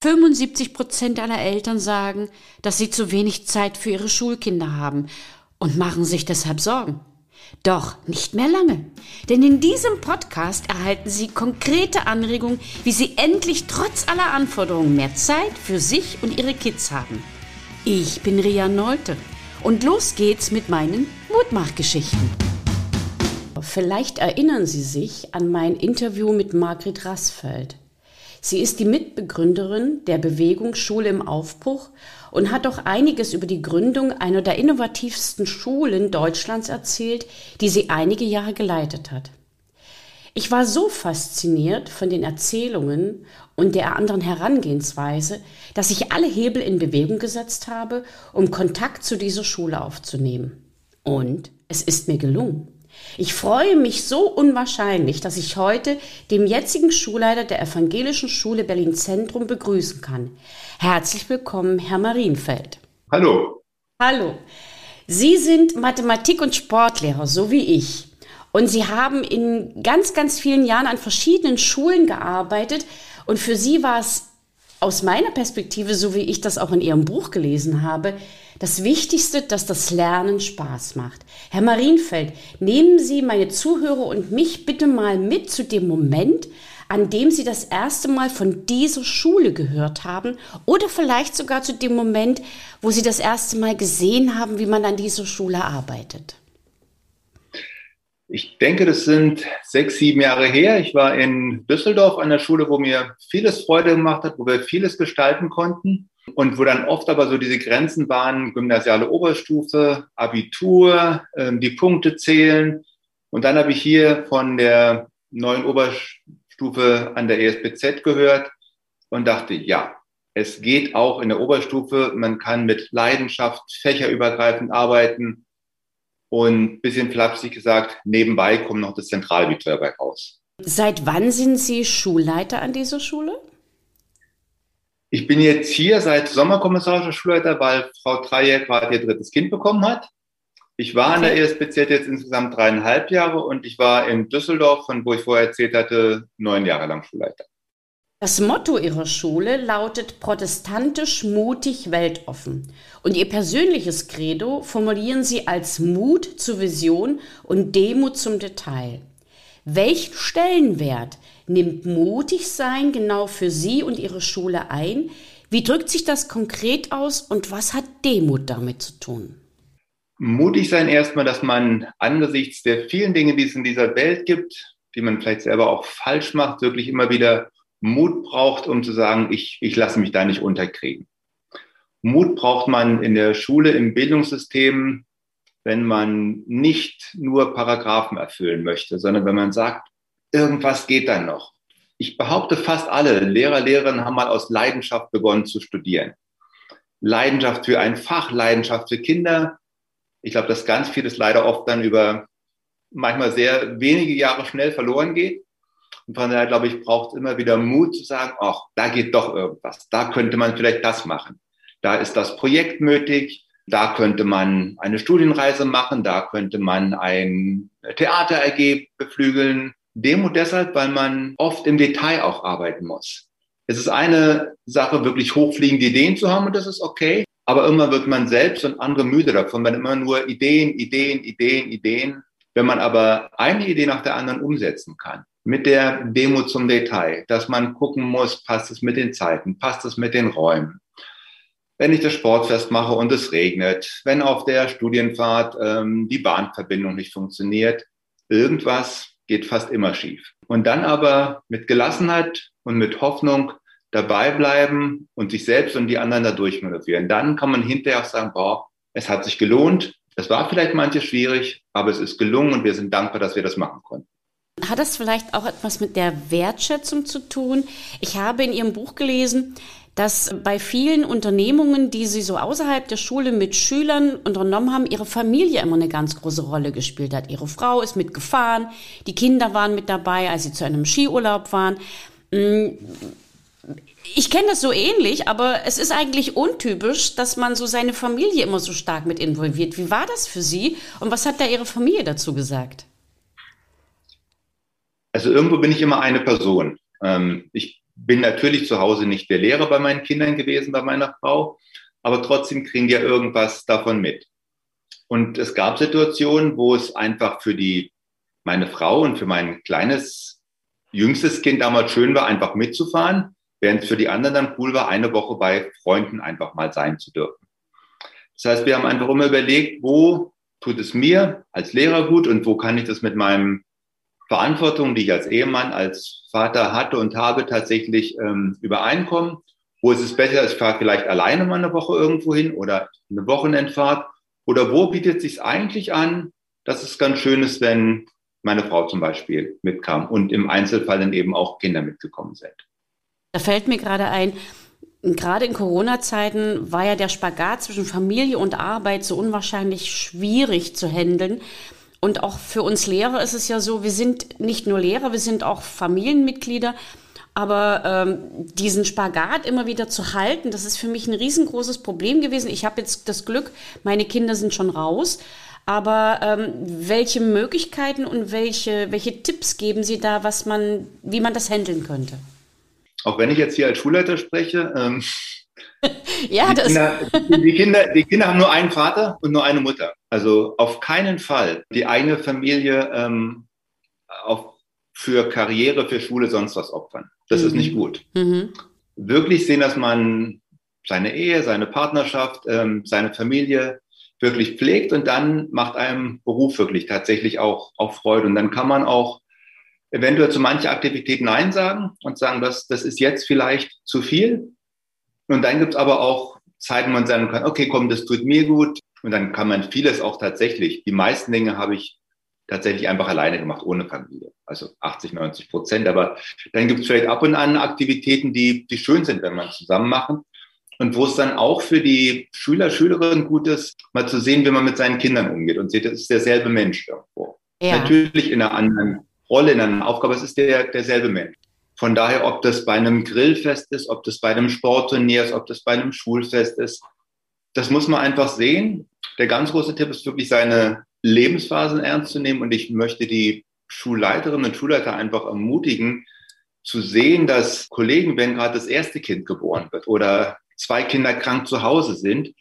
75 Prozent aller Eltern sagen, dass sie zu wenig Zeit für ihre Schulkinder haben und machen sich deshalb Sorgen. Doch nicht mehr lange, denn in diesem Podcast erhalten Sie konkrete Anregungen, wie Sie endlich trotz aller Anforderungen mehr Zeit für sich und Ihre Kids haben. Ich bin Ria Neute und los geht's mit meinen Mutmachgeschichten. Vielleicht erinnern Sie sich an mein Interview mit Margret Rassfeld. Sie ist die Mitbegründerin der Bewegung Schule im Aufbruch und hat auch einiges über die Gründung einer der innovativsten Schulen Deutschlands erzählt, die sie einige Jahre geleitet hat. Ich war so fasziniert von den Erzählungen und der anderen Herangehensweise, dass ich alle Hebel in Bewegung gesetzt habe, um Kontakt zu dieser Schule aufzunehmen. Und es ist mir gelungen. Ich freue mich so unwahrscheinlich, dass ich heute den jetzigen Schulleiter der Evangelischen Schule Berlin Zentrum begrüßen kann. Herzlich willkommen, Herr Marienfeld. Hallo. Hallo. Sie sind Mathematik- und Sportlehrer, so wie ich. Und Sie haben in ganz, ganz vielen Jahren an verschiedenen Schulen gearbeitet. Und für Sie war es aus meiner Perspektive, so wie ich das auch in Ihrem Buch gelesen habe, das Wichtigste, dass das Lernen Spaß macht. Herr Marienfeld, nehmen Sie meine Zuhörer und mich bitte mal mit zu dem Moment, an dem Sie das erste Mal von dieser Schule gehört haben oder vielleicht sogar zu dem Moment, wo Sie das erste Mal gesehen haben, wie man an dieser Schule arbeitet. Ich denke, das sind sechs, sieben Jahre her. Ich war in Düsseldorf an der Schule, wo mir vieles Freude gemacht hat, wo wir vieles gestalten konnten und wo dann oft aber so diese Grenzen waren, gymnasiale Oberstufe, Abitur, ähm, die Punkte zählen. Und dann habe ich hier von der neuen Oberstufe an der ESBZ gehört und dachte, ja, es geht auch in der Oberstufe. Man kann mit Leidenschaft fächerübergreifend arbeiten. Und bisschen flapsig gesagt, nebenbei kommt noch das Zentralgebiet dabei raus. Seit wann sind Sie Schulleiter an dieser Schule? Ich bin jetzt hier seit sommerkommissarischer Schulleiter, weil Frau Dreyer gerade ihr drittes Kind bekommen hat. Ich war okay. an der ESBZ jetzt insgesamt dreieinhalb Jahre und ich war in Düsseldorf, von wo ich vorher erzählt hatte, neun Jahre lang Schulleiter. Das Motto ihrer Schule lautet protestantisch, mutig, weltoffen. Und ihr persönliches Credo formulieren sie als Mut zur Vision und Demut zum Detail. Welchen Stellenwert nimmt mutig sein genau für Sie und Ihre Schule ein? Wie drückt sich das konkret aus und was hat Demut damit zu tun? Mutig sein erstmal, dass man angesichts der vielen Dinge, die es in dieser Welt gibt, die man vielleicht selber auch falsch macht, wirklich immer wieder Mut braucht, um zu sagen, ich, ich lasse mich da nicht unterkriegen. Mut braucht man in der Schule, im Bildungssystem, wenn man nicht nur Paragraphen erfüllen möchte, sondern wenn man sagt, irgendwas geht dann noch. Ich behaupte, fast alle Lehrer, Lehrerinnen haben mal aus Leidenschaft begonnen zu studieren. Leidenschaft für ein Fach, Leidenschaft für Kinder. Ich glaube, dass ganz vieles leider oft dann über manchmal sehr wenige Jahre schnell verloren geht. Und von daher, glaube ich, braucht es immer wieder Mut zu sagen, ach, da geht doch irgendwas. Da könnte man vielleicht das machen. Da ist das Projekt nötig. Da könnte man eine Studienreise machen. Da könnte man ein Theater AG beflügeln. Demut deshalb, weil man oft im Detail auch arbeiten muss. Es ist eine Sache, wirklich hochfliegende Ideen zu haben und das ist okay. Aber irgendwann wird man selbst und andere müde davon, wenn immer nur Ideen, Ideen, Ideen, Ideen. Wenn man aber eine Idee nach der anderen umsetzen kann, mit der Demo zum Detail, dass man gucken muss, passt es mit den Zeiten, passt es mit den Räumen. Wenn ich das Sportfest mache und es regnet, wenn auf der Studienfahrt ähm, die Bahnverbindung nicht funktioniert, irgendwas geht fast immer schief. Und dann aber mit Gelassenheit und mit Hoffnung dabei bleiben und sich selbst und die anderen dadurch manövrieren. Dann kann man hinterher auch sagen, boah, es hat sich gelohnt. Es war vielleicht manches schwierig, aber es ist gelungen und wir sind dankbar, dass wir das machen konnten. Hat das vielleicht auch etwas mit der Wertschätzung zu tun? Ich habe in Ihrem Buch gelesen, dass bei vielen Unternehmungen, die Sie so außerhalb der Schule mit Schülern unternommen haben, Ihre Familie immer eine ganz große Rolle gespielt hat. Ihre Frau ist mitgefahren, die Kinder waren mit dabei, als Sie zu einem Skiurlaub waren. Mm, ich kenne das so ähnlich, aber es ist eigentlich untypisch, dass man so seine Familie immer so stark mit involviert. Wie war das für Sie und was hat da Ihre Familie dazu gesagt? Also irgendwo bin ich immer eine Person. Ähm, ich bin natürlich zu Hause nicht der Lehrer bei meinen Kindern gewesen, bei meiner Frau, aber trotzdem kriegen die ja irgendwas davon mit. Und es gab Situationen, wo es einfach für die, meine Frau und für mein kleines, jüngstes Kind damals schön war, einfach mitzufahren, während es für die anderen dann cool war, eine Woche bei Freunden einfach mal sein zu dürfen. Das heißt, wir haben einfach immer überlegt, wo tut es mir als Lehrer gut und wo kann ich das mit meinem Verantwortung, die ich als Ehemann, als Vater hatte und habe, tatsächlich ähm, übereinkommen. Wo ist es besser, ich fahre vielleicht alleine mal eine Woche irgendwo hin oder eine Wochenendfahrt oder wo bietet sich eigentlich an, dass es ganz schön ist, wenn meine Frau zum Beispiel mitkam und im Einzelfall dann eben auch Kinder mitgekommen sind. Da fällt mir gerade ein, gerade in Corona-Zeiten war ja der Spagat zwischen Familie und Arbeit so unwahrscheinlich schwierig zu handeln. Und auch für uns Lehrer ist es ja so, wir sind nicht nur Lehrer, wir sind auch Familienmitglieder. Aber ähm, diesen Spagat immer wieder zu halten, das ist für mich ein riesengroßes Problem gewesen. Ich habe jetzt das Glück, meine Kinder sind schon raus. Aber ähm, welche Möglichkeiten und welche, welche Tipps geben Sie da, was man, wie man das handeln könnte? Auch wenn ich jetzt hier als Schulleiter spreche, ähm, ja, die, Kinder, die, Kinder, die Kinder haben nur einen Vater und nur eine Mutter. Also auf keinen Fall die eigene Familie ähm, auf, für Karriere, für Schule, sonst was opfern. Das mhm. ist nicht gut. Mhm. Wirklich sehen, dass man seine Ehe, seine Partnerschaft, ähm, seine Familie wirklich pflegt und dann macht einem Beruf wirklich tatsächlich auch, auch Freude. Und dann kann man auch eventuell zu manchen Aktivitäten Nein sagen und sagen, das, das ist jetzt vielleicht zu viel. Und dann gibt es aber auch Zeiten, wo man sagen kann, okay, komm, das tut mir gut. Und dann kann man vieles auch tatsächlich, die meisten Dinge habe ich tatsächlich einfach alleine gemacht, ohne Familie. Also 80, 90 Prozent. Aber dann gibt es vielleicht ab und an Aktivitäten, die, die schön sind, wenn man zusammen machen. Und wo es dann auch für die Schüler, Schülerinnen gut ist, mal zu sehen, wie man mit seinen Kindern umgeht und sieht, das ist derselbe Mensch irgendwo. Ja. Natürlich in einer anderen Rolle, in einer Aufgabe, es ist der, derselbe Mensch. Von daher, ob das bei einem Grillfest ist, ob das bei einem Sportturnier ist, ob das bei einem Schulfest ist, das muss man einfach sehen. Der ganz große Tipp ist wirklich, seine Lebensphasen ernst zu nehmen. Und ich möchte die Schulleiterinnen und Schulleiter einfach ermutigen, zu sehen, dass Kollegen, wenn gerade das erste Kind geboren wird oder zwei Kinder krank zu Hause sind,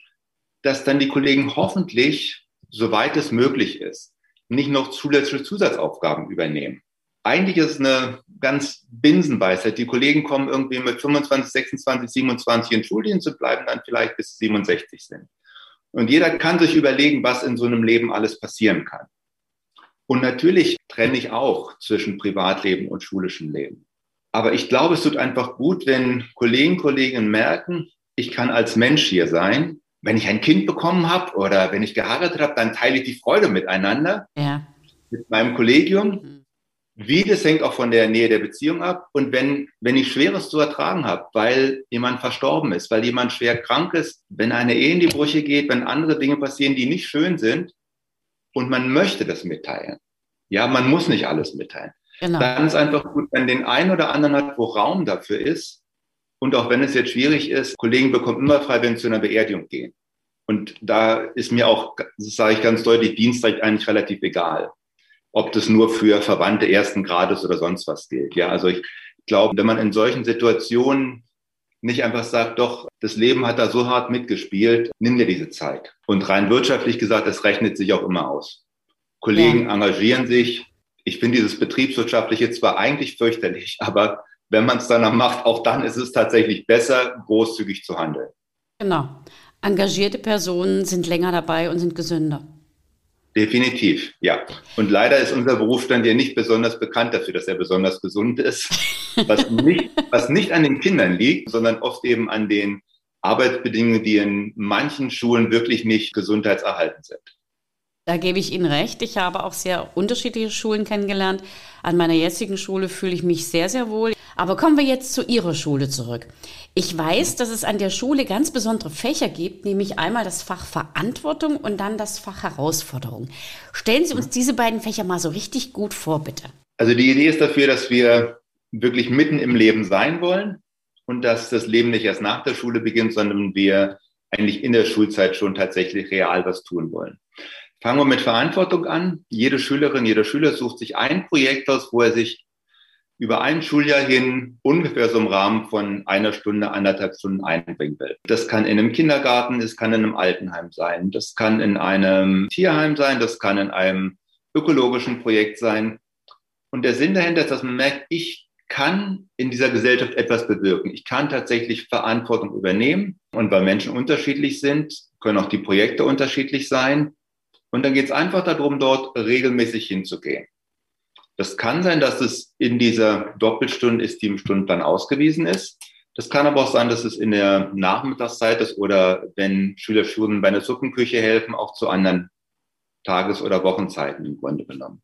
dass dann die Kollegen hoffentlich, soweit es möglich ist, nicht noch zusätzliche Zusatzaufgaben übernehmen. Eigentlich ist es eine ganz Binsenweisheit. Die Kollegen kommen irgendwie mit 25, 26, 27 in Schuldienst und bleiben dann vielleicht bis 67 sind. Und jeder kann sich überlegen, was in so einem Leben alles passieren kann. Und natürlich trenne ich auch zwischen Privatleben und schulischem Leben. Aber ich glaube, es tut einfach gut, wenn Kollegen, Kolleginnen merken, ich kann als Mensch hier sein. Wenn ich ein Kind bekommen habe oder wenn ich geheiratet habe, dann teile ich die Freude miteinander. Ja. Mit meinem Kollegium. Wie, das hängt auch von der Nähe der Beziehung ab. Und wenn, wenn ich Schweres zu ertragen habe, weil jemand verstorben ist, weil jemand schwer krank ist, wenn eine Ehe in die Brüche geht, wenn andere Dinge passieren, die nicht schön sind und man möchte das mitteilen. Ja, man muss nicht alles mitteilen. Genau. Dann ist einfach gut, wenn den einen oder anderen hat, wo Raum dafür ist, und auch wenn es jetzt schwierig ist, Kollegen bekommen immer frei, wenn sie zu einer Beerdigung gehen. Und da ist mir auch, das sage ich ganz deutlich, Dienstrecht eigentlich relativ egal. Ob das nur für Verwandte ersten Grades oder sonst was gilt. Ja, also ich glaube, wenn man in solchen Situationen nicht einfach sagt, doch, das Leben hat da so hart mitgespielt, nimm dir diese Zeit. Und rein wirtschaftlich gesagt, das rechnet sich auch immer aus. Kollegen ja. engagieren sich. Ich finde dieses betriebswirtschaftliche zwar eigentlich fürchterlich, aber wenn man es dann macht, auch dann ist es tatsächlich besser, großzügig zu handeln. Genau. Engagierte Personen sind länger dabei und sind gesünder. Definitiv, ja. Und leider ist unser Berufsstand ja nicht besonders bekannt dafür, dass er besonders gesund ist, was nicht, was nicht an den Kindern liegt, sondern oft eben an den Arbeitsbedingungen, die in manchen Schulen wirklich nicht gesundheitserhaltend sind. Da gebe ich Ihnen recht. Ich habe auch sehr unterschiedliche Schulen kennengelernt. An meiner jetzigen Schule fühle ich mich sehr, sehr wohl. Aber kommen wir jetzt zu Ihrer Schule zurück. Ich weiß, dass es an der Schule ganz besondere Fächer gibt, nämlich einmal das Fach Verantwortung und dann das Fach Herausforderung. Stellen Sie uns diese beiden Fächer mal so richtig gut vor, bitte. Also die Idee ist dafür, dass wir wirklich mitten im Leben sein wollen und dass das Leben nicht erst nach der Schule beginnt, sondern wir eigentlich in der Schulzeit schon tatsächlich real was tun wollen. Fangen wir mit Verantwortung an. Jede Schülerin, jeder Schüler sucht sich ein Projekt aus, wo er sich über ein Schuljahr hin ungefähr so im Rahmen von einer Stunde, anderthalb Stunden einbringen will. Das kann in einem Kindergarten, es kann in einem Altenheim sein, das kann in einem Tierheim sein, das kann in einem ökologischen Projekt sein. Und der Sinn dahinter ist, dass man merkt, ich kann in dieser Gesellschaft etwas bewirken. Ich kann tatsächlich Verantwortung übernehmen. Und weil Menschen unterschiedlich sind, können auch die Projekte unterschiedlich sein. Und dann geht es einfach darum, dort regelmäßig hinzugehen. Das kann sein, dass es in dieser Doppelstunde ist, die im Stundenplan ausgewiesen ist. Das kann aber auch sein, dass es in der Nachmittagszeit ist oder wenn Schüler Schulen bei einer Suppenküche helfen, auch zu anderen Tages- oder Wochenzeiten im Grunde genommen.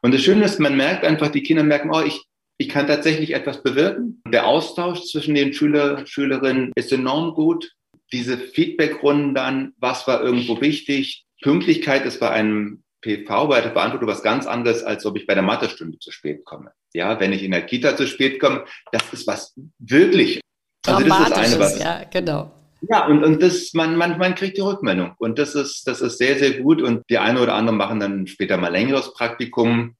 Und das Schöne ist, man merkt einfach, die Kinder merken, oh, ich, ich kann tatsächlich etwas bewirken. Der Austausch zwischen den Schüler, Schülerinnen ist enorm gut. Diese Feedbackrunden dann, was war irgendwo wichtig? Pünktlichkeit ist bei einem PV bei der Beantwortung was ganz anderes, als ob ich bei der Mathestunde zu spät komme. Ja, wenn ich in der Kita zu spät komme, das ist was wirklich. Also das ist eine was. Ja, genau. Ja, und, und das, man, man, man kriegt die Rückmeldung. Und das ist, das ist sehr, sehr gut. Und die eine oder andere machen dann später mal längeres Praktikum.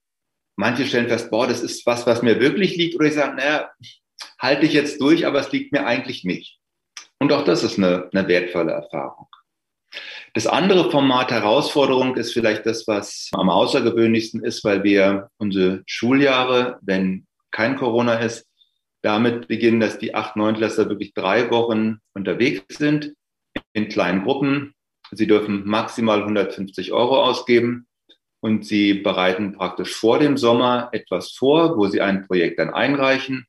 Manche stellen fest, boah, das ist was, was mir wirklich liegt. Oder ich sage, naja, halte ich jetzt durch, aber es liegt mir eigentlich nicht. Und auch das ist eine, eine wertvolle Erfahrung. Das andere Format Herausforderung ist vielleicht das, was am außergewöhnlichsten ist, weil wir unsere Schuljahre, wenn kein Corona ist, damit beginnen, dass die 8, 9 Klässler wirklich drei Wochen unterwegs sind in kleinen Gruppen. Sie dürfen maximal 150 Euro ausgeben und sie bereiten praktisch vor dem Sommer etwas vor, wo sie ein Projekt dann einreichen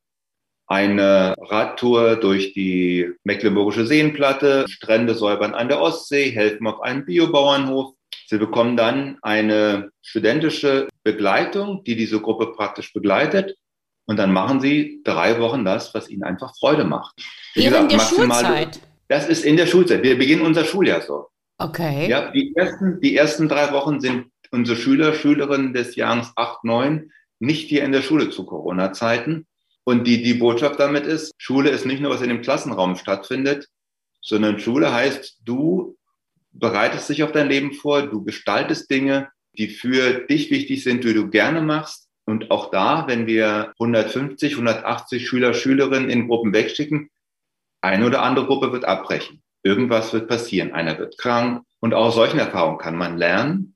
eine Radtour durch die Mecklenburgische Seenplatte, Strände säubern an der Ostsee, helfen auf einem Biobauernhof. Sie bekommen dann eine studentische Begleitung, die diese Gruppe praktisch begleitet. Und dann machen sie drei Wochen das, was ihnen einfach Freude macht. Wie Während der Schulzeit? Das ist in der Schulzeit. Wir beginnen unser Schuljahr so. Okay. Ja, die ersten, die ersten drei Wochen sind unsere Schüler, Schülerinnen des Jahres 8, 9 nicht hier in der Schule zu Corona-Zeiten, und die, die Botschaft damit ist, Schule ist nicht nur, was in dem Klassenraum stattfindet, sondern Schule heißt, du bereitest dich auf dein Leben vor, du gestaltest Dinge, die für dich wichtig sind, die du gerne machst. Und auch da, wenn wir 150, 180 Schüler, Schülerinnen in Gruppen wegschicken, eine oder andere Gruppe wird abbrechen. Irgendwas wird passieren. Einer wird krank. Und auch solchen Erfahrungen kann man lernen.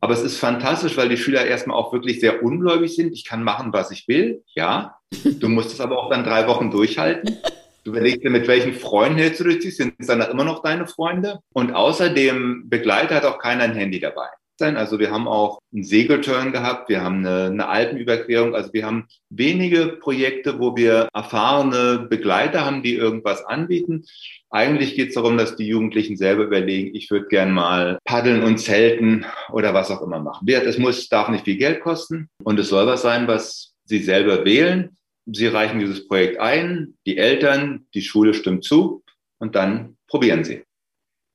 Aber es ist fantastisch, weil die Schüler erstmal auch wirklich sehr ungläubig sind. Ich kann machen, was ich will. Ja. Du musst es aber auch dann drei Wochen durchhalten. Du überlegst dir, mit welchen Freunden hältst du dich? Sind es dann immer noch deine Freunde? Und außerdem Begleiter hat auch keiner ein Handy dabei. Also wir haben auch einen Segelturn gehabt, wir haben eine, eine Alpenüberquerung. Also wir haben wenige Projekte, wo wir erfahrene Begleiter haben, die irgendwas anbieten. Eigentlich geht es darum, dass die Jugendlichen selber überlegen, ich würde gern mal paddeln und zelten oder was auch immer machen. Es muss, darf nicht viel Geld kosten und es soll was sein, was sie selber wählen. Sie reichen dieses Projekt ein, die Eltern, die Schule stimmt zu und dann probieren sie.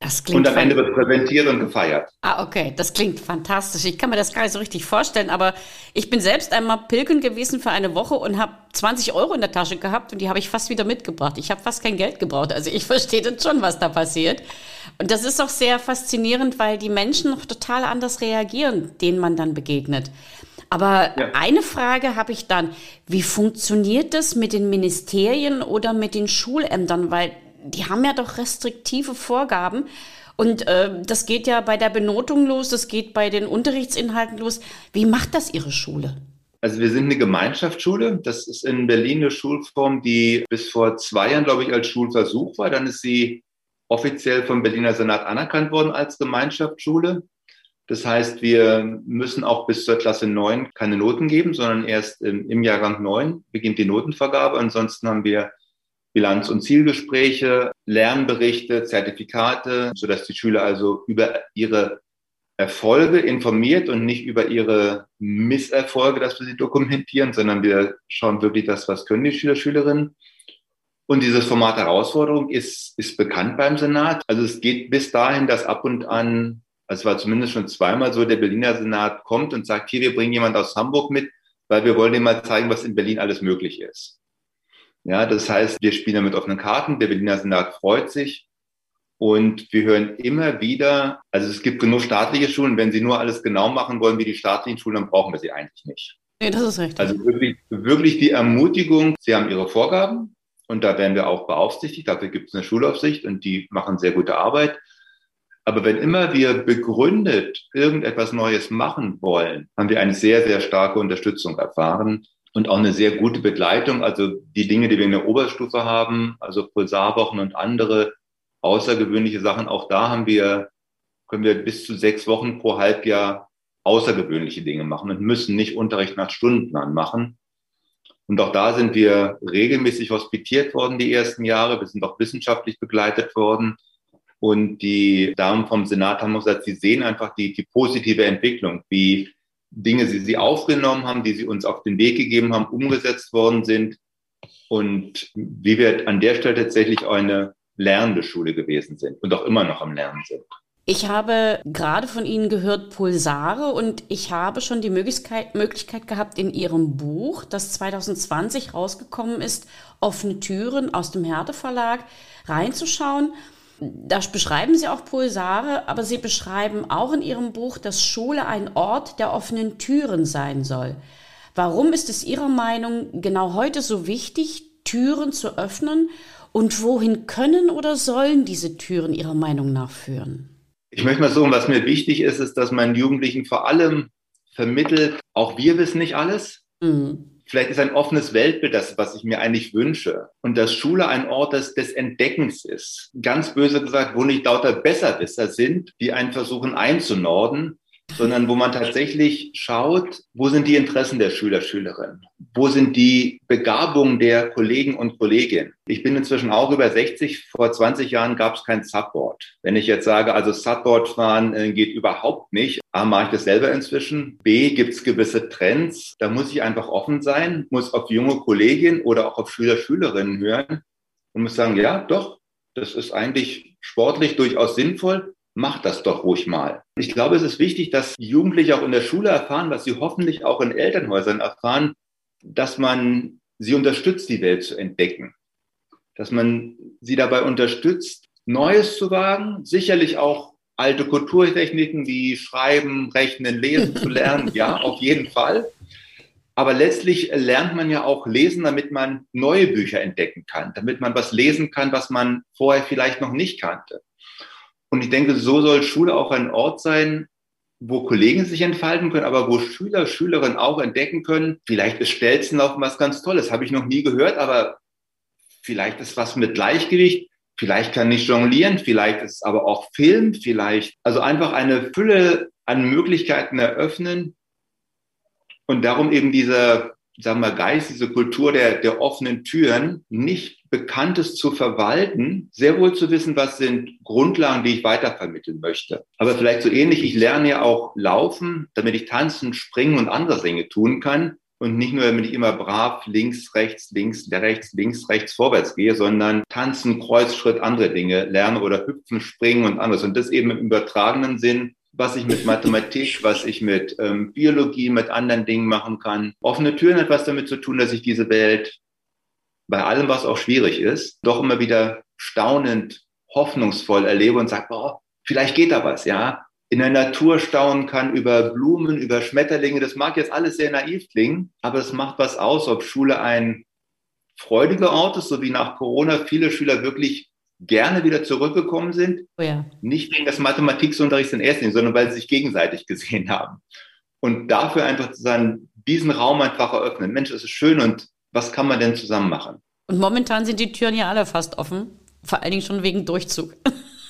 Das klingt und am Ende wird präsentiert und gefeiert. Ah, okay, das klingt fantastisch. Ich kann mir das gar nicht so richtig vorstellen, aber ich bin selbst einmal pilgern gewesen für eine Woche und habe 20 Euro in der Tasche gehabt und die habe ich fast wieder mitgebracht. Ich habe fast kein Geld gebraucht. Also ich verstehe dann schon, was da passiert. Und das ist auch sehr faszinierend, weil die Menschen noch total anders reagieren, denen man dann begegnet. Aber ja. eine Frage habe ich dann. Wie funktioniert das mit den Ministerien oder mit den Schulämtern? Weil die haben ja doch restriktive Vorgaben. Und äh, das geht ja bei der Benotung los, das geht bei den Unterrichtsinhalten los. Wie macht das Ihre Schule? Also wir sind eine Gemeinschaftsschule. Das ist in Berlin eine Schulform, die bis vor zwei Jahren, glaube ich, als Schulversuch war. Dann ist sie offiziell vom Berliner Senat anerkannt worden als Gemeinschaftsschule. Das heißt, wir müssen auch bis zur Klasse 9 keine Noten geben, sondern erst im, Jahrgang 9 beginnt die Notenvergabe. Ansonsten haben wir Bilanz- und Zielgespräche, Lernberichte, Zertifikate, sodass die Schüler also über ihre Erfolge informiert und nicht über ihre Misserfolge, dass wir sie dokumentieren, sondern wir schauen wirklich das, was können die Schüler, Schülerinnen. Und dieses Format Herausforderung ist, ist bekannt beim Senat. Also es geht bis dahin, dass ab und an, also es war zumindest schon zweimal so, der Berliner Senat kommt und sagt, hier, wir bringen jemand aus Hamburg mit, weil wir wollen ihm mal zeigen, was in Berlin alles möglich ist. Ja, das heißt, wir spielen mit offenen Karten. Der Berliner Senat freut sich. Und wir hören immer wieder, also es gibt genug staatliche Schulen, wenn sie nur alles genau machen wollen wie die staatlichen Schulen, dann brauchen wir sie eigentlich nicht. Nee, das ist richtig. Also wirklich, wirklich die Ermutigung, sie haben ihre Vorgaben und da werden wir auch beaufsichtigt. Dafür gibt es eine Schulaufsicht und die machen sehr gute Arbeit. Aber wenn immer wir begründet irgendetwas Neues machen wollen, haben wir eine sehr, sehr starke Unterstützung erfahren und auch eine sehr gute Begleitung. Also die Dinge, die wir in der Oberstufe haben, also Pulsarwochen und andere außergewöhnliche Sachen, auch da haben wir, können wir bis zu sechs Wochen pro Halbjahr außergewöhnliche Dinge machen und müssen nicht Unterricht nach Stundenplan machen. Und auch da sind wir regelmäßig hospitiert worden die ersten Jahre. Wir sind auch wissenschaftlich begleitet worden. Und die Damen vom Senat haben gesagt, sie sehen einfach die, die positive Entwicklung, wie Dinge, die sie aufgenommen haben, die sie uns auf den Weg gegeben haben, umgesetzt worden sind. Und wie wir an der Stelle tatsächlich eine lernende Schule gewesen sind und auch immer noch am Lernen sind. Ich habe gerade von Ihnen gehört Pulsare und ich habe schon die Möglichkeit, Möglichkeit gehabt, in Ihrem Buch, das 2020 rausgekommen ist, Offene Türen aus dem Härte Verlag, reinzuschauen. Da beschreiben Sie auch Pulsare, aber Sie beschreiben auch in Ihrem Buch, dass Schule ein Ort der offenen Türen sein soll. Warum ist es Ihrer Meinung genau heute so wichtig, Türen zu öffnen? Und wohin können oder sollen diese Türen Ihrer Meinung nach führen? Ich möchte mal sagen, was mir wichtig ist, ist, dass man Jugendlichen vor allem vermittelt, auch wir wissen nicht alles. Mhm. Vielleicht ist ein offenes Weltbild das, was ich mir eigentlich wünsche. Und dass Schule ein Ort des, des Entdeckens ist. Ganz böse gesagt, wo nicht lauter Besserwisser sind, die einen versuchen einzunorden, sondern wo man tatsächlich schaut, wo sind die Interessen der Schüler, Schülerinnen? Wo sind die Begabungen der Kollegen und Kolleginnen? Ich bin inzwischen auch über 60. Vor 20 Jahren gab es kein Subboard. Wenn ich jetzt sage, also Subboard fahren äh, geht überhaupt nicht, A, mache ich das selber inzwischen. B, gibt es gewisse Trends. Da muss ich einfach offen sein, muss auf junge Kolleginnen oder auch auf Schüler, Schülerinnen hören und muss sagen, ja, doch, das ist eigentlich sportlich durchaus sinnvoll macht das doch ruhig mal. Ich glaube, es ist wichtig, dass Jugendliche auch in der Schule erfahren, was sie hoffentlich auch in Elternhäusern erfahren, dass man sie unterstützt, die Welt zu entdecken. Dass man sie dabei unterstützt, Neues zu wagen, sicherlich auch alte Kulturtechniken wie Schreiben, Rechnen, Lesen zu lernen, ja, auf jeden Fall. Aber letztlich lernt man ja auch lesen, damit man neue Bücher entdecken kann, damit man was lesen kann, was man vorher vielleicht noch nicht kannte. Und ich denke, so soll Schule auch ein Ort sein, wo Kollegen sich entfalten können, aber wo Schüler, Schülerinnen auch entdecken können, vielleicht ist Stelzenlaufen was ganz Tolles, habe ich noch nie gehört, aber vielleicht ist was mit Gleichgewicht, vielleicht kann ich jonglieren, vielleicht ist es aber auch Film, vielleicht, also einfach eine Fülle an Möglichkeiten eröffnen und darum eben dieser sagen wir, Geist, diese Kultur der, der offenen Türen, nicht Bekanntes zu verwalten, sehr wohl zu wissen, was sind Grundlagen, die ich weitervermitteln möchte. Aber vielleicht so ähnlich, ich lerne ja auch laufen, damit ich tanzen, springen und andere Dinge tun kann. Und nicht nur, damit ich immer brav links, rechts, links, rechts, links, rechts vorwärts gehe, sondern tanzen, Kreuzschritt, andere Dinge lerne oder hüpfen, springen und anderes. Und das eben im übertragenen Sinn was ich mit Mathematik, was ich mit ähm, Biologie, mit anderen Dingen machen kann. Offene Türen hat was damit zu tun, dass ich diese Welt bei allem, was auch schwierig ist, doch immer wieder staunend, hoffnungsvoll erlebe und sage, oh, vielleicht geht da was, ja. In der Natur staunen kann über Blumen, über Schmetterlinge. Das mag jetzt alles sehr naiv klingen, aber es macht was aus, ob Schule ein freudiger Ort ist, so wie nach Corona viele Schüler wirklich gerne wieder zurückgekommen sind. Oh ja. Nicht wegen des Mathematiksunterrichts in erster Linie, sondern weil sie sich gegenseitig gesehen haben. Und dafür einfach zu sagen, diesen Raum einfach eröffnen. Mensch, es ist schön und was kann man denn zusammen machen? Und momentan sind die Türen ja alle fast offen. Vor allen Dingen schon wegen Durchzug.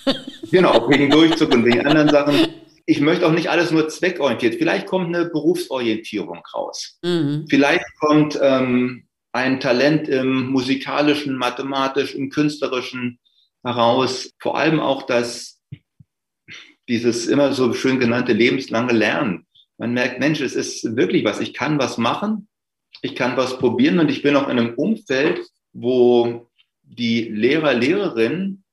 genau, wegen Durchzug und wegen anderen Sachen. Ich möchte auch nicht alles nur zweckorientiert. Vielleicht kommt eine Berufsorientierung raus. Mhm. Vielleicht kommt ähm, ein Talent im musikalischen, mathematischen, künstlerischen heraus vor allem auch das, dieses immer so schön genannte lebenslange Lernen. Man merkt, Mensch, es ist wirklich was. Ich kann was machen, ich kann was probieren und ich bin auch in einem Umfeld, wo die Lehrer, Lehrerinnen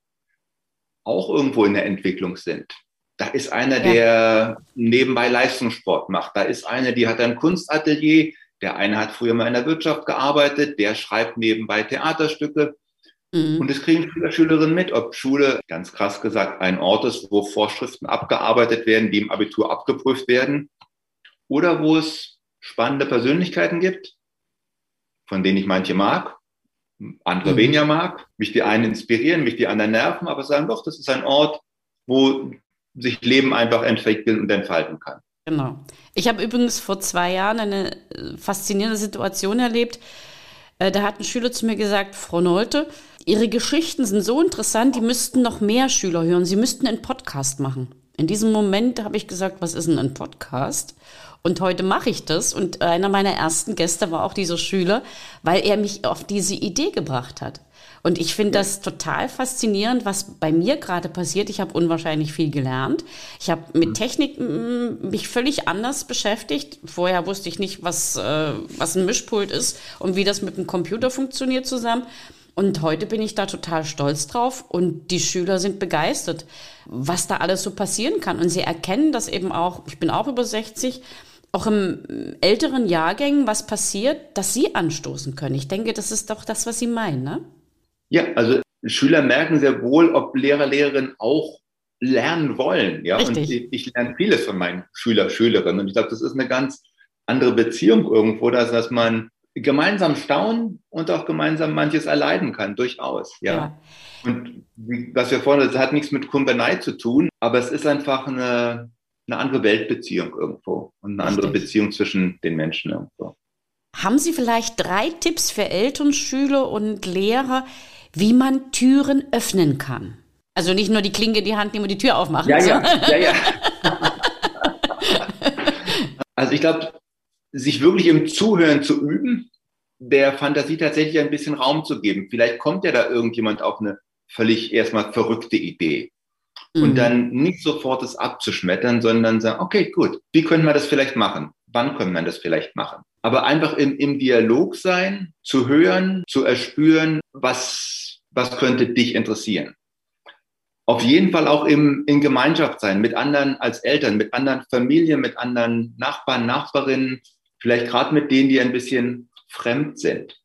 auch irgendwo in der Entwicklung sind. Da ist einer, ja. der nebenbei Leistungssport macht. Da ist einer, die hat ein Kunstatelier. Der eine hat früher mal in der Wirtschaft gearbeitet. Der schreibt nebenbei Theaterstücke. Mhm. Und das kriegen Schüler, Schülerinnen mit, ob Schule, ganz krass gesagt, ein Ort ist, wo Vorschriften abgearbeitet werden, die im Abitur abgeprüft werden, oder wo es spannende Persönlichkeiten gibt, von denen ich manche mag, andere mhm. weniger mag, mich die einen inspirieren, mich die anderen nerven, aber sagen doch, das ist ein Ort, wo sich Leben einfach entwickeln und entfalten kann. Genau. Ich habe übrigens vor zwei Jahren eine äh, faszinierende Situation erlebt. Äh, da hat ein Schüler zu mir gesagt, Frau Nolte, Ihre Geschichten sind so interessant, die müssten noch mehr Schüler hören. Sie müssten einen Podcast machen. In diesem Moment habe ich gesagt, was ist denn ein Podcast? Und heute mache ich das. Und einer meiner ersten Gäste war auch dieser Schüler, weil er mich auf diese Idee gebracht hat. Und ich finde das total faszinierend, was bei mir gerade passiert. Ich habe unwahrscheinlich viel gelernt. Ich habe mit mhm. Technik mich völlig anders beschäftigt. Vorher wusste ich nicht, was, äh, was ein Mischpult ist und wie das mit dem Computer funktioniert zusammen. Und heute bin ich da total stolz drauf und die Schüler sind begeistert, was da alles so passieren kann. Und sie erkennen das eben auch, ich bin auch über 60, auch im älteren Jahrgängen, was passiert, dass sie anstoßen können. Ich denke, das ist doch das, was Sie meinen, ne? Ja, also Schüler merken sehr wohl, ob Lehrer, Lehrerinnen auch lernen wollen. Ja, Richtig. und ich, ich lerne vieles von meinen Schüler, Schülerinnen. Und ich glaube, das ist eine ganz andere Beziehung irgendwo, dass, dass man gemeinsam staunen und auch gemeinsam manches erleiden kann, durchaus. Ja. ja. Und was wir vorhin, das hat nichts mit Kumpanei zu tun, aber es ist einfach eine, eine andere Weltbeziehung irgendwo und eine Richtig. andere Beziehung zwischen den Menschen irgendwo. Haben Sie vielleicht drei Tipps für Eltern, Schüler und Lehrer, wie man Türen öffnen kann. Also nicht nur die Klinke in die Hand nehmen und die Tür aufmachen. Ja, ja, ja, ja. also ich glaube, sich wirklich im Zuhören zu üben, der Fantasie tatsächlich ein bisschen Raum zu geben. Vielleicht kommt ja da irgendjemand auf eine völlig erstmal verrückte Idee. Mhm. Und dann nicht sofort das abzuschmettern, sondern sagen, okay, gut, wie können wir das vielleicht machen? Wann können wir das vielleicht machen? Aber einfach im, im Dialog sein, zu hören, zu erspüren, was was könnte dich interessieren. Auf jeden Fall auch im, in Gemeinschaft sein, mit anderen als Eltern, mit anderen Familien, mit anderen Nachbarn, Nachbarinnen, vielleicht gerade mit denen, die ein bisschen fremd sind.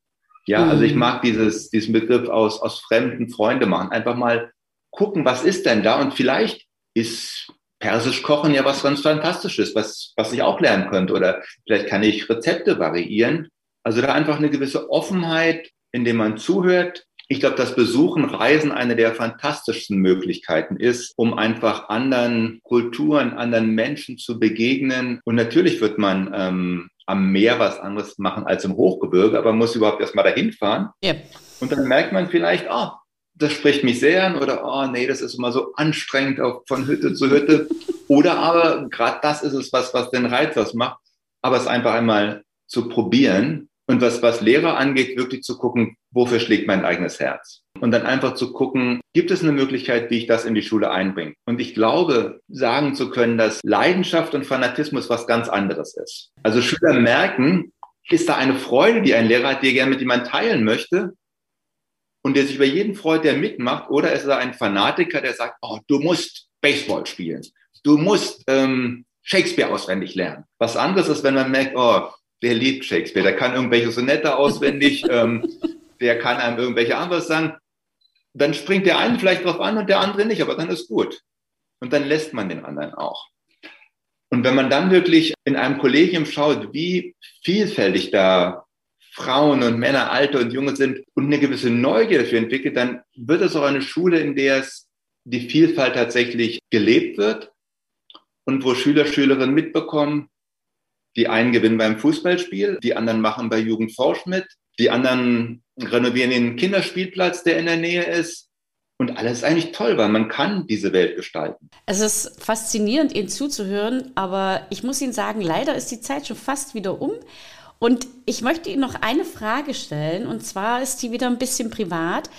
Ja, mhm. also ich mag dieses, diesen Begriff aus, aus fremden Freunde machen. Einfach mal gucken, was ist denn da? Und vielleicht ist Persisch kochen ja was ganz Fantastisches, was, was ich auch lernen könnte. Oder vielleicht kann ich Rezepte variieren. Also da einfach eine gewisse Offenheit, indem man zuhört, ich glaube, dass Besuchen, Reisen eine der fantastischsten Möglichkeiten ist, um einfach anderen Kulturen, anderen Menschen zu begegnen. Und natürlich wird man ähm, am Meer was anderes machen als im Hochgebirge, aber man muss überhaupt erstmal dahin fahren. Yep. Und dann merkt man vielleicht, oh, das spricht mich sehr an oder oh nee, das ist immer so anstrengend auf, von Hütte zu Hütte. Oder aber gerade das ist es, was, was den Reiz ausmacht. Aber es einfach einmal zu probieren und was, was Lehrer angeht, wirklich zu gucken, wofür schlägt mein eigenes Herz? Und dann einfach zu gucken, gibt es eine Möglichkeit, wie ich das in die Schule einbringe? Und ich glaube, sagen zu können, dass Leidenschaft und Fanatismus was ganz anderes ist. Also Schüler merken, ist da eine Freude, die ein Lehrer hat, die er gerne mit jemandem teilen möchte und der sich über jeden freut, der mitmacht, oder ist er ein Fanatiker, der sagt, oh, du musst Baseball spielen, du musst ähm, Shakespeare auswendig lernen. Was anderes ist, wenn man merkt, oh, der liebt Shakespeare, der kann irgendwelche Sonette auswendig, ähm, der kann einem irgendwelche anderes sagen. Dann springt der eine vielleicht drauf an und der andere nicht, aber dann ist gut. Und dann lässt man den anderen auch. Und wenn man dann wirklich in einem Kollegium schaut, wie vielfältig da Frauen und Männer, Alte und Junge sind und eine gewisse Neugier dafür entwickelt, dann wird es auch eine Schule, in der es die Vielfalt tatsächlich gelebt wird und wo Schüler, Schülerinnen mitbekommen, die einen gewinnen beim Fußballspiel, die anderen machen bei Jugend Forsch mit, die anderen renovieren den Kinderspielplatz, der in der Nähe ist. Und alles ist eigentlich toll, weil man kann diese Welt gestalten. Es ist faszinierend, Ihnen zuzuhören, aber ich muss Ihnen sagen, leider ist die Zeit schon fast wieder um. Und ich möchte Ihnen noch eine Frage stellen, und zwar ist die wieder ein bisschen privat.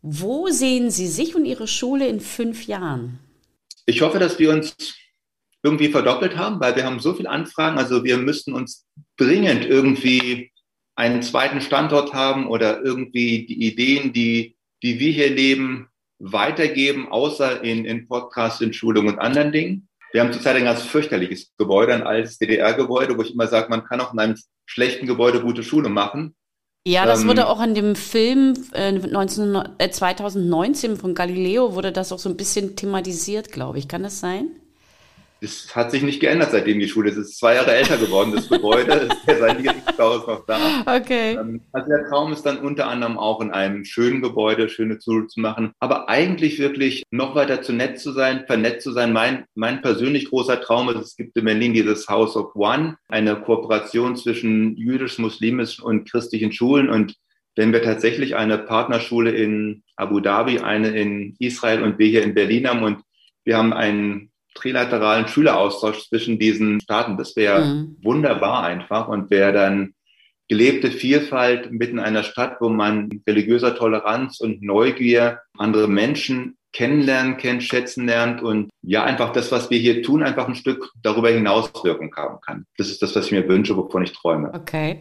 Wo sehen Sie sich und Ihre Schule in fünf Jahren? Ich hoffe, dass wir uns irgendwie verdoppelt haben, weil wir haben so viele Anfragen. Also wir müssten uns dringend irgendwie einen zweiten Standort haben oder irgendwie die Ideen, die, die wir hier leben, weitergeben, außer in, in Podcasts, in Schulung und anderen Dingen. Wir haben zurzeit ein ganz fürchterliches Gebäude, ein altes DDR-Gebäude, wo ich immer sage, man kann auch in einem schlechten Gebäude gute Schule machen. Ja, das ähm, wurde auch in dem Film äh, 19, äh, 2019 von Galileo, wurde das auch so ein bisschen thematisiert, glaube ich. Kann das sein? Das hat sich nicht geändert, seitdem die Schule ist. Es ist zwei Jahre älter geworden, das Gebäude. ist seit Niedrigstau ist noch da. Okay. Ähm, also der Traum ist dann unter anderem auch in einem schönen Gebäude schöne Schule zu machen. Aber eigentlich wirklich noch weiter zu nett zu sein, vernetzt zu sein. Mein, mein persönlich großer Traum ist, es gibt in Berlin dieses House of One, eine Kooperation zwischen jüdisch, muslimisch und christlichen Schulen. Und wenn wir tatsächlich eine Partnerschule in Abu Dhabi, eine in Israel und wir hier in Berlin haben und wir haben einen trilateralen Schüleraustausch zwischen diesen Staaten. Das wäre mhm. wunderbar einfach und wäre dann gelebte Vielfalt mitten in einer Stadt, wo man religiöser Toleranz und Neugier andere Menschen kennenlernen, kennt, schätzen lernt und ja, einfach das, was wir hier tun, einfach ein Stück darüber hinaus Wirkung haben kann. Das ist das, was ich mir wünsche, wovon ich träume. Okay.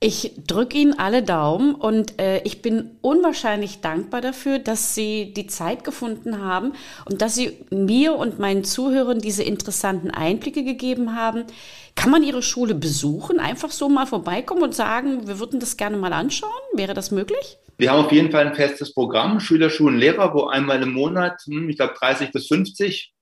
Ich drücke Ihnen alle Daumen und äh, ich bin unwahrscheinlich dankbar dafür, dass Sie die Zeit gefunden haben und dass Sie mir und meinen Zuhörern diese interessanten Einblicke gegeben haben. Kann man Ihre Schule besuchen, einfach so mal vorbeikommen und sagen, wir würden das gerne mal anschauen? Wäre das möglich? Wir haben auf jeden Fall ein festes Programm, Schüler, Schulen, Lehrer, wo einmal im Monat, hm, ich glaube 30 bis 50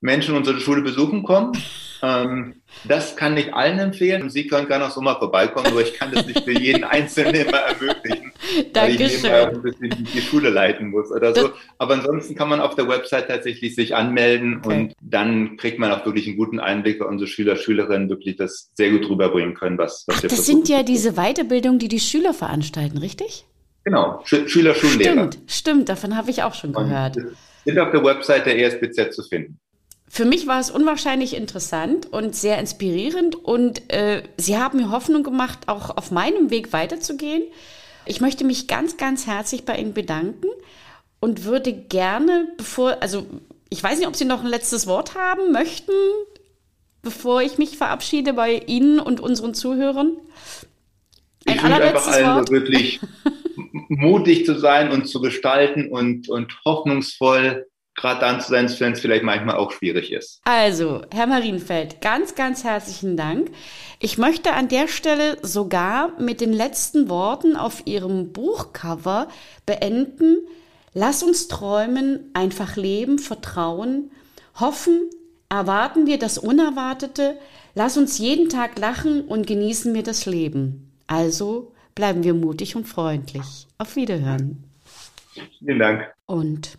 Menschen unsere Schule besuchen kommen. Ähm, das kann ich allen empfehlen. Sie können gerne auch so mal vorbeikommen, aber ich kann das nicht für jeden Einzelnen immer ermöglichen, weil ich nebenbei auch ein bisschen die Schule leiten muss oder so. Aber ansonsten kann man auf der Website tatsächlich sich anmelden okay. und dann kriegt man auch wirklich einen guten Einblick, weil unsere Schüler, Schülerinnen wirklich das sehr gut rüberbringen können, was, was Ach, wir Das sind ja diese Weiterbildungen, die die Schüler veranstalten, richtig? Genau, Sch Schüler, Schullehrer. Stimmt, stimmt, davon habe ich auch schon gehört. Und sind auf der Website der ESBZ zu finden. Für mich war es unwahrscheinlich interessant und sehr inspirierend und äh, Sie haben mir Hoffnung gemacht, auch auf meinem Weg weiterzugehen. Ich möchte mich ganz, ganz herzlich bei Ihnen bedanken und würde gerne, bevor, also ich weiß nicht, ob Sie noch ein letztes Wort haben möchten, bevor ich mich verabschiede bei Ihnen und unseren Zuhörern. Ein ich wünsche einfach allen Wort. wirklich mutig zu sein und zu gestalten und, und hoffnungsvoll gerade dann zu sein, wenn es vielleicht manchmal auch schwierig ist. Also, Herr Marienfeld, ganz, ganz herzlichen Dank. Ich möchte an der Stelle sogar mit den letzten Worten auf Ihrem Buchcover beenden. Lass uns träumen, einfach leben, vertrauen, hoffen, erwarten wir das Unerwartete, lass uns jeden Tag lachen und genießen wir das Leben. Also bleiben wir mutig und freundlich. Auf Wiederhören. Vielen Dank. Und